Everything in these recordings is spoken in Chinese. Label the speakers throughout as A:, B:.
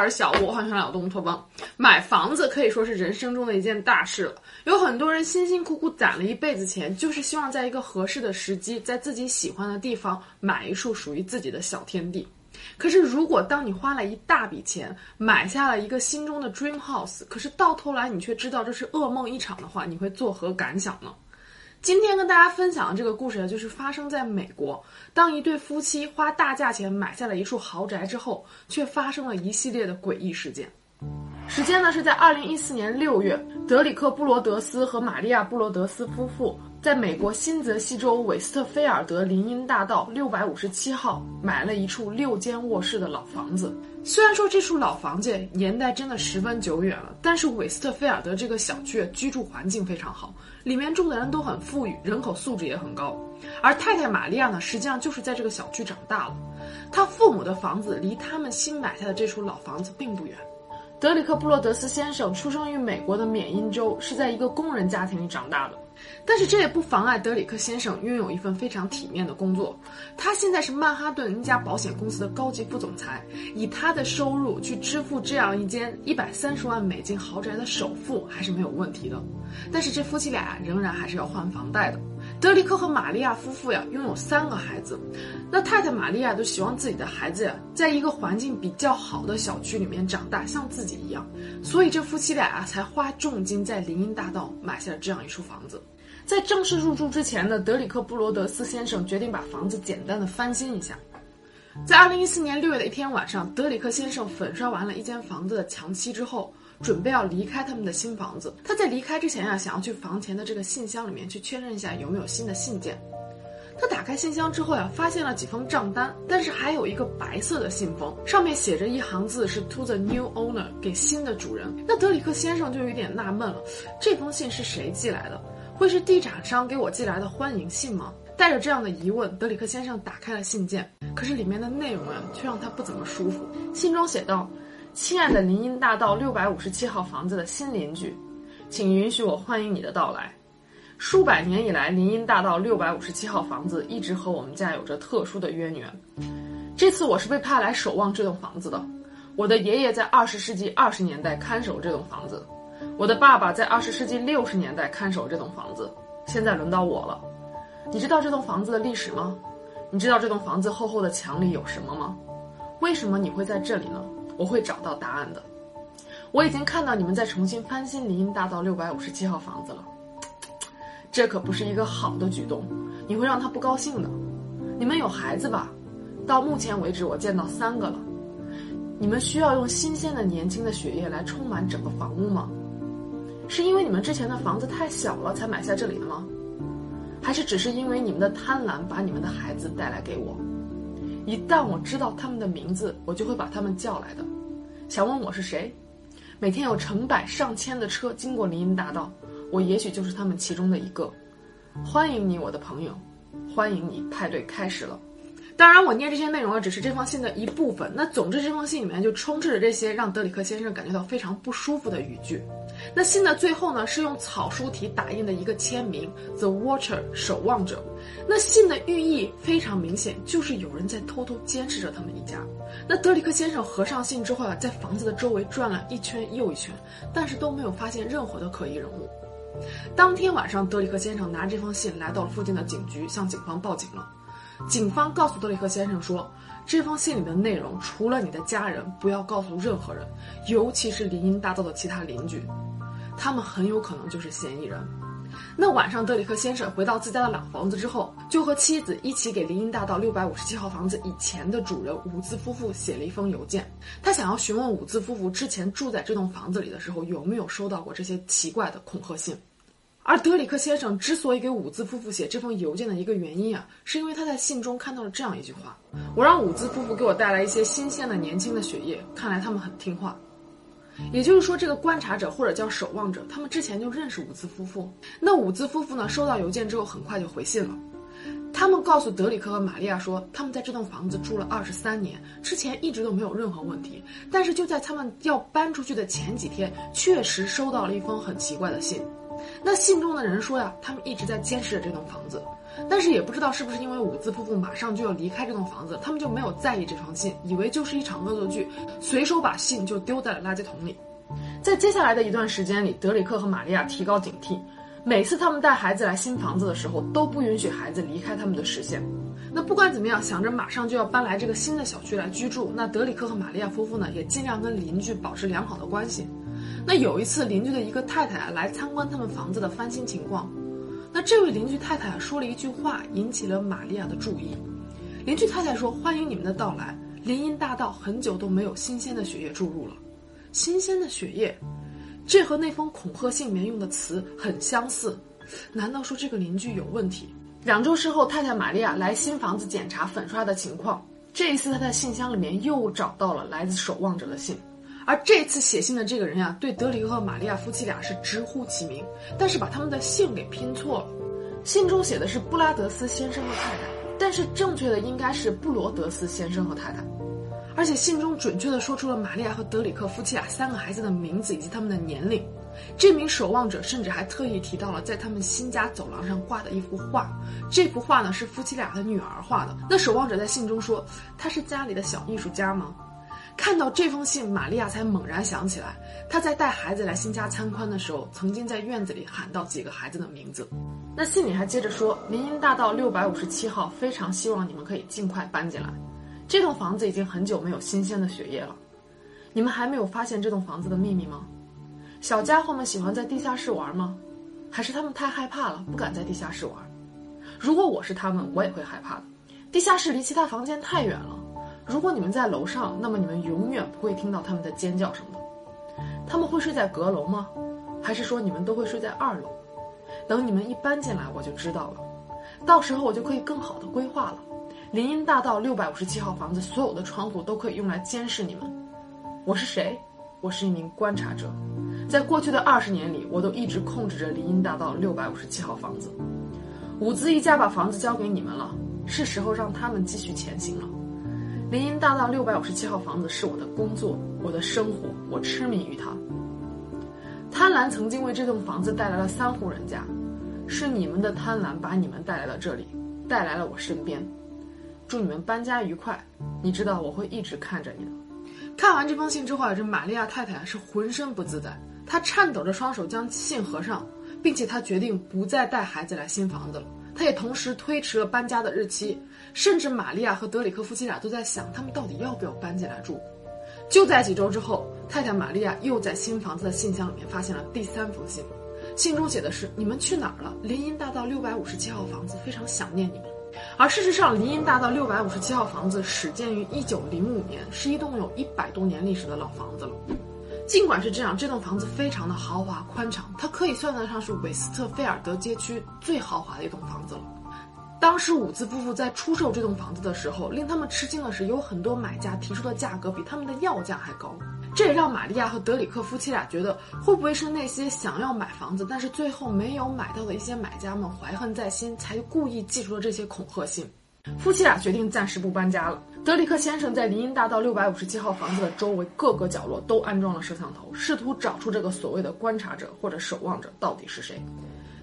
A: 而小屋，欢迎来到东托邦。买房子可以说是人生中的一件大事了。有很多人辛辛苦苦攒了一辈子钱，就是希望在一个合适的时机，在自己喜欢的地方买一处属于自己的小天地。可是，如果当你花了一大笔钱买下了一个心中的 dream house，可是到头来你却知道这是噩梦一场的话，你会作何感想呢？今天跟大家分享的这个故事呢，就是发生在美国。当一对夫妻花大价钱买下了一处豪宅之后，却发生了一系列的诡异事件。时间呢是在二零一四年六月，德里克·布罗德斯和玛利亚·布罗德斯夫妇在美国新泽西州韦斯特菲尔德林荫大道六百五十七号买了一处六间卧室的老房子。虽然说这处老房子年代真的十分久远了，但是韦斯特菲尔德这个小区居住环境非常好，里面住的人都很富裕，人口素质也很高。而太太玛利亚呢，实际上就是在这个小区长大了，她父母的房子离他们新买下的这处老房子并不远。德里克·布罗德斯先生出生于美国的缅因州，是在一个工人家庭里长大的。但是这也不妨碍德里克先生拥有一份非常体面的工作。他现在是曼哈顿一家保险公司的高级副总裁，以他的收入去支付这样一间一百三十万美金豪宅的首付还是没有问题的。但是这夫妻俩仍然还是要还房贷的。德里克和玛利亚夫妇呀，拥有三个孩子。那太太玛利亚都希望自己的孩子呀，在一个环境比较好的小区里面长大，像自己一样。所以这夫妻俩啊，才花重金在林荫大道买下了这样一处房子。在正式入住之前呢，德里克·布罗德斯先生决定把房子简单的翻新一下。在二零一四年六月的一天晚上，德里克先生粉刷完了一间房子的墙漆之后。准备要离开他们的新房子，他在离开之前呀，想要去房前的这个信箱里面去确认一下有没有新的信件。他打开信箱之后呀，发现了几封账单，但是还有一个白色的信封，上面写着一行字是 “To the new owner”，给新的主人。那德里克先生就有点纳闷了，这封信是谁寄来的？会是地产商给我寄来的欢迎信吗？带着这样的疑问，德里克先生打开了信件，可是里面的内容啊，却让他不怎么舒服。信中写道。亲爱的林荫大道六百五十七号房子的新邻居，请允许我欢迎你的到来。数百年以来，林荫大道六百五十七号房子一直和我们家有着特殊的渊源。这次我是被派来守望这栋房子的。我的爷爷在二十世纪二十年代看守这栋房子，我的爸爸在二十世纪六十年代看守这栋房子，现在轮到我了。你知道这栋房子的历史吗？你知道这栋房子厚厚的墙里有什么吗？为什么你会在这里呢？我会找到答案的。我已经看到你们在重新翻新林荫大道六百五十七号房子了，这可不是一个好的举动，你会让他不高兴的。你们有孩子吧？到目前为止，我见到三个了。你们需要用新鲜的、年轻的血液来充满整个房屋吗？是因为你们之前的房子太小了才买下这里的吗？还是只是因为你们的贪婪把你们的孩子带来给我？一旦我知道他们的名字，我就会把他们叫来的。想问我是谁？每天有成百上千的车经过林荫大道，我也许就是他们其中的一个。欢迎你，我的朋友，欢迎你，派对开始了。当然，我念这些内容啊，只是这封信的一部分。那总之，这封信里面就充斥着这些让德里克先生感觉到非常不舒服的语句。那信的最后呢，是用草书体打印的一个签名：The Watcher，守望者。那信的寓意非常明显，就是有人在偷偷监视着他们一家。那德里克先生合上信之后啊，在房子的周围转了一圈又一圈，但是都没有发现任何的可疑人物。当天晚上，德里克先生拿这封信来到了附近的警局，向警方报警了。警方告诉德里克先生说，这封信里的内容除了你的家人，不要告诉任何人，尤其是林荫大道的其他邻居，他们很有可能就是嫌疑人。那晚上，德里克先生回到自家的老房子之后，就和妻子一起给林荫大道六百五十七号房子以前的主人伍兹夫妇写了一封邮件，他想要询问伍兹夫妇之前住在这栋房子里的时候有没有收到过这些奇怪的恐吓信。而德里克先生之所以给伍兹夫妇写这封邮件的一个原因啊，是因为他在信中看到了这样一句话：“我让伍兹夫妇给我带来一些新鲜的、年轻的血液，看来他们很听话。”也就是说，这个观察者或者叫守望者，他们之前就认识伍兹夫妇。那伍兹夫妇呢，收到邮件之后很快就回信了，他们告诉德里克和玛利亚说，他们在这栋房子住了二十三年，之前一直都没有任何问题，但是就在他们要搬出去的前几天，确实收到了一封很奇怪的信。那信中的人说呀，他们一直在监视着这栋房子，但是也不知道是不是因为伍兹夫妇马上就要离开这栋房子，他们就没有在意这封信，以为就是一场恶作剧，随手把信就丢在了垃圾桶里。在接下来的一段时间里，德里克和玛利亚提高警惕，每次他们带孩子来新房子的时候，都不允许孩子离开他们的视线。那不管怎么样，想着马上就要搬来这个新的小区来居住，那德里克和玛利亚夫妇呢，也尽量跟邻居保持良好的关系。那有一次，邻居的一个太太来参观他们房子的翻新情况，那这位邻居太太说了一句话，引起了玛利亚的注意。邻居太太说：“欢迎你们的到来，林荫大道很久都没有新鲜的血液注入了。新鲜的血液，这和那封恐吓信里面用的词很相似。难道说这个邻居有问题？”两周之后，太太玛利亚来新房子检查粉刷的情况。这一次，她在信箱里面又找到了来自守望者的信。而这次写信的这个人呀，对德里克和玛利亚夫妻俩是直呼其名，但是把他们的姓给拼错了。信中写的是布拉德斯先生和太太，但是正确的应该是布罗德斯先生和太太。而且信中准确的说出了玛利亚和德里克夫妻俩三个孩子的名字以及他们的年龄。这名守望者甚至还特意提到了在他们新家走廊上挂的一幅画，这幅画呢是夫妻俩的女儿画的。那守望者在信中说：“他是家里的小艺术家吗？”看到这封信，玛利亚才猛然想起来，她在带孩子来新家参观的时候，曾经在院子里喊到几个孩子的名字。那信里还接着说：“林荫大道六百五十七号，非常希望你们可以尽快搬进来。这栋房子已经很久没有新鲜的血液了。你们还没有发现这栋房子的秘密吗？小家伙们喜欢在地下室玩吗？还是他们太害怕了，不敢在地下室玩？如果我是他们，我也会害怕的。地下室离其他房间太远了。”如果你们在楼上，那么你们永远不会听到他们的尖叫声的。他们会睡在阁楼吗？还是说你们都会睡在二楼？等你们一搬进来，我就知道了。到时候我就可以更好的规划了。林荫大道六百五十七号房子所有的窗户都可以用来监视你们。我是谁？我是一名观察者。在过去的二十年里，我都一直控制着林荫大道六百五十七号房子。伍兹一家把房子交给你们了，是时候让他们继续前行了。林荫大道六百五十七号房子是我的工作，我的生活，我痴迷于它。贪婪曾经为这栋房子带来了三户人家，是你们的贪婪把你们带来了这里，带来了我身边。祝你们搬家愉快。你知道我会一直看着你的。看完这封信之后，这玛利亚太太是浑身不自在，她颤抖着双手将信合上，并且她决定不再带孩子来新房子了。他也同时推迟了搬家的日期。甚至玛利亚和德里克夫妻俩都在想，他们到底要不要搬进来住。就在几周之后，太太玛利亚又在新房子的信箱里面发现了第三封信，信中写的是：“你们去哪儿了？林荫大道六百五十七号房子非常想念你们。”而事实上，林荫大道六百五十七号房子始建于一九零五年，是一栋有一百多年历史的老房子了。尽管是这样，这栋房子非常的豪华宽敞，它可以算得上是韦斯特菲尔德街区最豪华的一栋房子了。当时伍兹夫妇在出售这栋房子的时候，令他们吃惊的是，有很多买家提出的价格比他们的要价还高。这也让玛利亚和德里克夫妻俩觉得，会不会是那些想要买房子，但是最后没有买到的一些买家们怀恨在心，才故意寄出了这些恐吓信。夫妻俩决定暂时不搬家了。德里克先生在林荫大道六百五十七号房子的周围各个角落都安装了摄像头，试图找出这个所谓的观察者或者守望者到底是谁。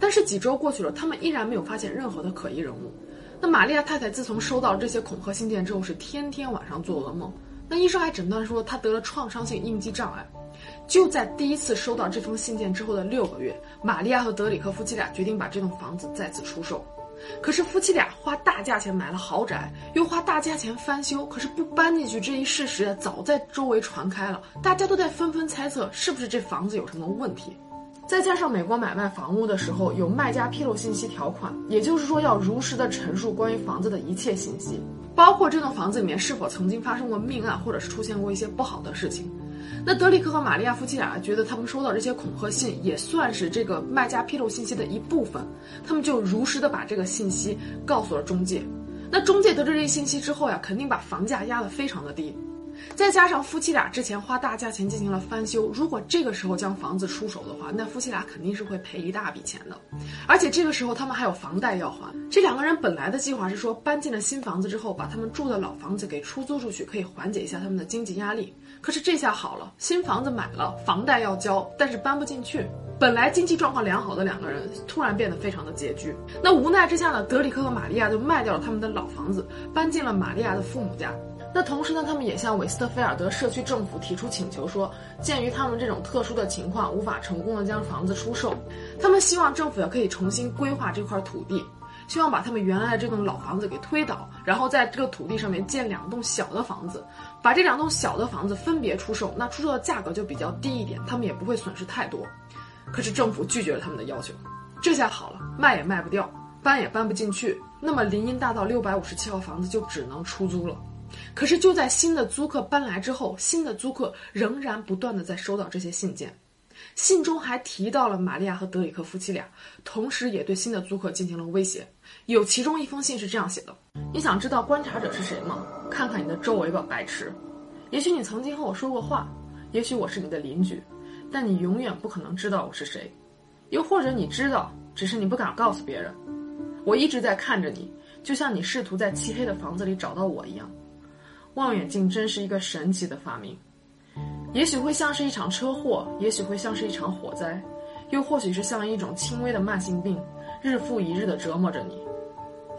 A: 但是几周过去了，他们依然没有发现任何的可疑人物。那玛利亚太太自从收到这些恐吓信件之后，是天天晚上做噩梦。那医生还诊断说她得了创伤性应激障碍。就在第一次收到这封信件之后的六个月，玛利亚和德里克夫妻俩决定把这栋房子再次出售。可是夫妻俩花大价钱买了豪宅，又花大价钱翻修，可是不搬进去这一事实早在周围传开了，大家都在纷纷猜测是不是这房子有什么问题。再加上美国买卖房屋的时候有卖家披露信息条款，也就是说要如实的陈述关于房子的一切信息，包括这栋房子里面是否曾经发生过命案，或者是出现过一些不好的事情。那德里克和玛利亚夫妻俩觉得他们收到这些恐吓信也算是这个卖家披露信息的一部分，他们就如实的把这个信息告诉了中介。那中介得知这些信息之后呀，肯定把房价压得非常的低。再加上夫妻俩之前花大价钱进行了翻修，如果这个时候将房子出手的话，那夫妻俩肯定是会赔一大笔钱的。而且这个时候他们还有房贷要还。这两个人本来的计划是说，搬进了新房子之后，把他们住的老房子给出租出去，可以缓解一下他们的经济压力。可是这下好了，新房子买了，房贷要交，但是搬不进去。本来经济状况良好的两个人，突然变得非常的拮据。那无奈之下呢，德里克和玛利亚就卖掉了他们的老房子，搬进了玛利亚的父母家。那同时呢，他们也向韦斯特菲尔德社区政府提出请求，说鉴于他们这种特殊的情况，无法成功的将房子出售，他们希望政府也可以重新规划这块土地，希望把他们原来的这栋老房子给推倒，然后在这个土地上面建两栋小的房子，把这两栋小的房子分别出售，那出售的价格就比较低一点，他们也不会损失太多。可是政府拒绝了他们的要求，这下好了，卖也卖不掉，搬也搬不进去，那么林荫大道六百五十七号房子就只能出租了。可是就在新的租客搬来之后，新的租客仍然不断的在收到这些信件，信中还提到了玛利亚和德里克夫妻俩，同时也对新的租客进行了威胁。有其中一封信是这样写的：“你想知道观察者是谁吗？看看你的周围吧，白痴。也许你曾经和我说过话，也许我是你的邻居，但你永远不可能知道我是谁。又或者你知道，只是你不敢告诉别人。我一直在看着你，就像你试图在漆黑的房子里找到我一样。”望远镜真是一个神奇的发明，也许会像是一场车祸，也许会像是一场火灾，又或许是像一种轻微的慢性病，日复一日的折磨着你。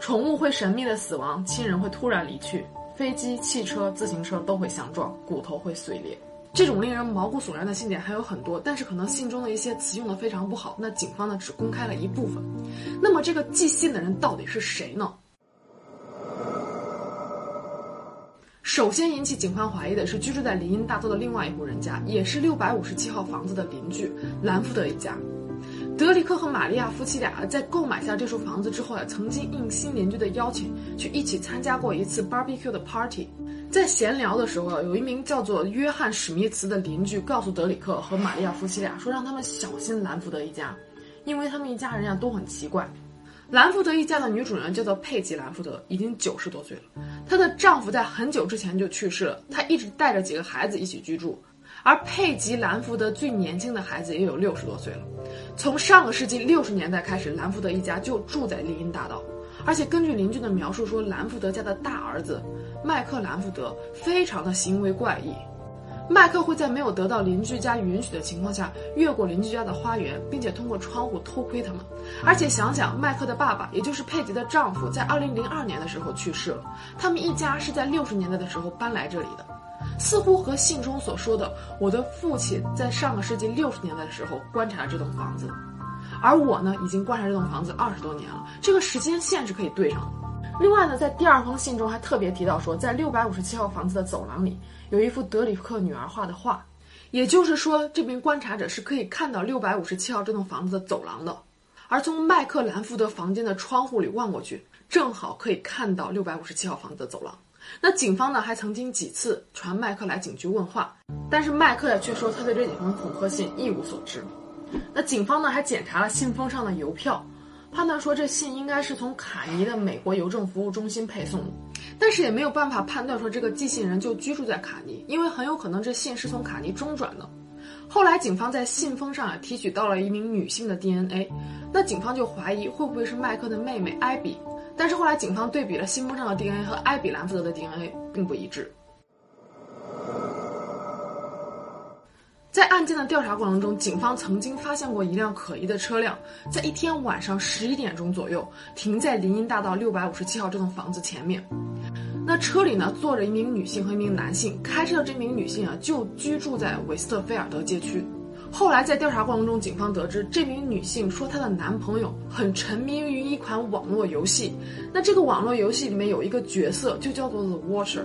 A: 宠物会神秘的死亡，亲人会突然离去，飞机、汽车、自行车都会相撞，骨头会碎裂。这种令人毛骨悚然的信件还有很多，但是可能信中的一些词用的非常不好，那警方呢只公开了一部分。那么这个寄信的人到底是谁呢？首先引起警方怀疑的是居住在林荫大道的另外一户人家，也是六百五十七号房子的邻居兰福德一家。德里克和玛利亚夫妻俩在购买下这处房子之后啊，曾经应新邻居的邀请去一起参加过一次 barbecue 的 party。在闲聊的时候，有一名叫做约翰史密茨的邻居告诉德里克和玛利亚夫妻俩说，让他们小心兰福德一家，因为他们一家人呀都很奇怪。兰福德一家的女主人叫做佩吉·兰福德，已经九十多岁了。她的丈夫在很久之前就去世了，她一直带着几个孩子一起居住。而佩吉·兰福德最年轻的孩子也有六十多岁了。从上个世纪六十年代开始，兰福德一家就住在林荫大道，而且根据邻居的描述说，兰福德家的大儿子麦克·兰福德非常的行为怪异。麦克会在没有得到邻居家允许的情况下，越过邻居家的花园，并且通过窗户偷窥他们。而且想想，麦克的爸爸，也就是佩吉的丈夫，在二零零二年的时候去世了。他们一家是在六十年代的时候搬来这里的，似乎和信中所说的“我的父亲在上个世纪六十年代的时候观察了这栋房子，而我呢，已经观察这栋房子二十多年了”，这个时间线是可以对上的。另外呢，在第二封信中还特别提到说，在六百五十七号房子的走廊里有一幅德里克女儿画的画，也就是说，这名观察者是可以看到六百五十七号这栋房子的走廊的。而从麦克兰福德房间的窗户里望过去，正好可以看到六百五十七号房子的走廊。那警方呢，还曾经几次传麦克来警局问话，但是麦克呀却说他对这几封恐吓信一无所知。那警方呢，还检查了信封上的邮票。判断说这信应该是从卡尼的美国邮政服务中心配送的，但是也没有办法判断说这个寄信人就居住在卡尼，因为很有可能这信是从卡尼中转的。后来警方在信封上啊提取到了一名女性的 DNA，那警方就怀疑会不会是麦克的妹妹艾比，但是后来警方对比了信封上的 DNA 和艾比兰福德的 DNA 并不一致。在案件的调查过程中，警方曾经发现过一辆可疑的车辆，在一天晚上十一点钟左右停在林荫大道六百五十七号这栋房子前面。那车里呢坐着一名女性和一名男性，开车的这名女性啊就居住在韦斯特菲尔德街区。后来在调查过程中，警方得知这名女性说她的男朋友很沉迷于一款网络游戏，那这个网络游戏里面有一个角色就叫做 The Watcher。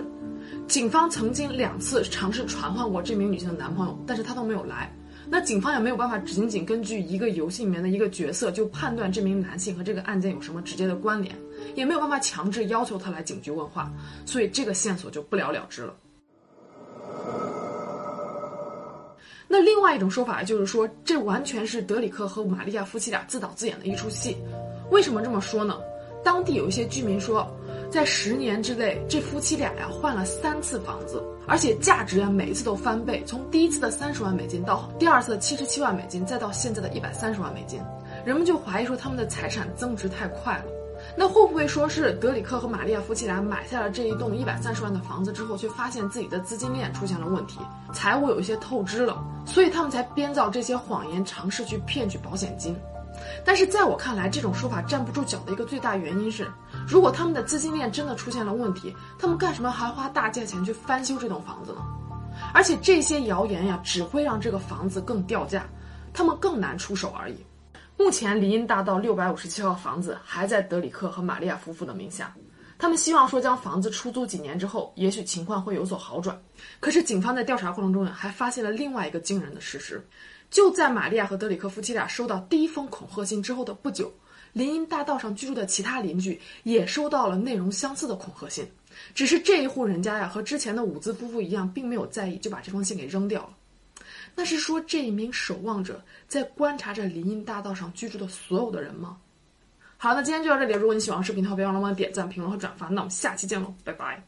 A: 警方曾经两次尝试传唤过这名女性的男朋友，但是他都没有来。那警方也没有办法仅仅根据一个游戏里面的一个角色就判断这名男性和这个案件有什么直接的关联，也没有办法强制要求他来警局问话，所以这个线索就不了了之了。那另外一种说法就是说，这完全是德里克和玛利亚夫妻俩自导自演的一出戏。为什么这么说呢？当地有一些居民说。在十年之内，这夫妻俩呀换了三次房子，而且价值呀每一次都翻倍，从第一次的三十万美金到第二次的七十七万美金，再到现在的一百三十万美金，人们就怀疑说他们的财产增值太快了。那会不会说是德里克和玛利亚夫妻俩买下了这一栋一百三十万的房子之后，却发现自己的资金链出现了问题，财务有一些透支了？所以他们才编造这些谎言，尝试去骗取保险金。但是在我看来，这种说法站不住脚的一个最大原因是，如果他们的资金链真的出现了问题，他们干什么还花大价钱去翻修这栋房子呢？而且这些谣言呀，只会让这个房子更掉价，他们更难出手而已。目前，林荫大道六百五十七号房子还在德里克和玛利亚夫妇的名下，他们希望说将房子出租几年之后，也许情况会有所好转。可是，警方在调查过程中呀，还发现了另外一个惊人的事实。就在玛利亚和德里克夫妻俩收到第一封恐吓信之后的不久，林荫大道上居住的其他邻居也收到了内容相似的恐吓信。只是这一户人家呀，和之前的伍兹夫妇一样，并没有在意，就把这封信给扔掉了。那是说这一名守望者在观察着林荫大道上居住的所有的人吗？好，那今天就到这里。如果你喜欢视频的话，别忘了帮我点赞、评论和转发。那我们下期见喽，拜拜。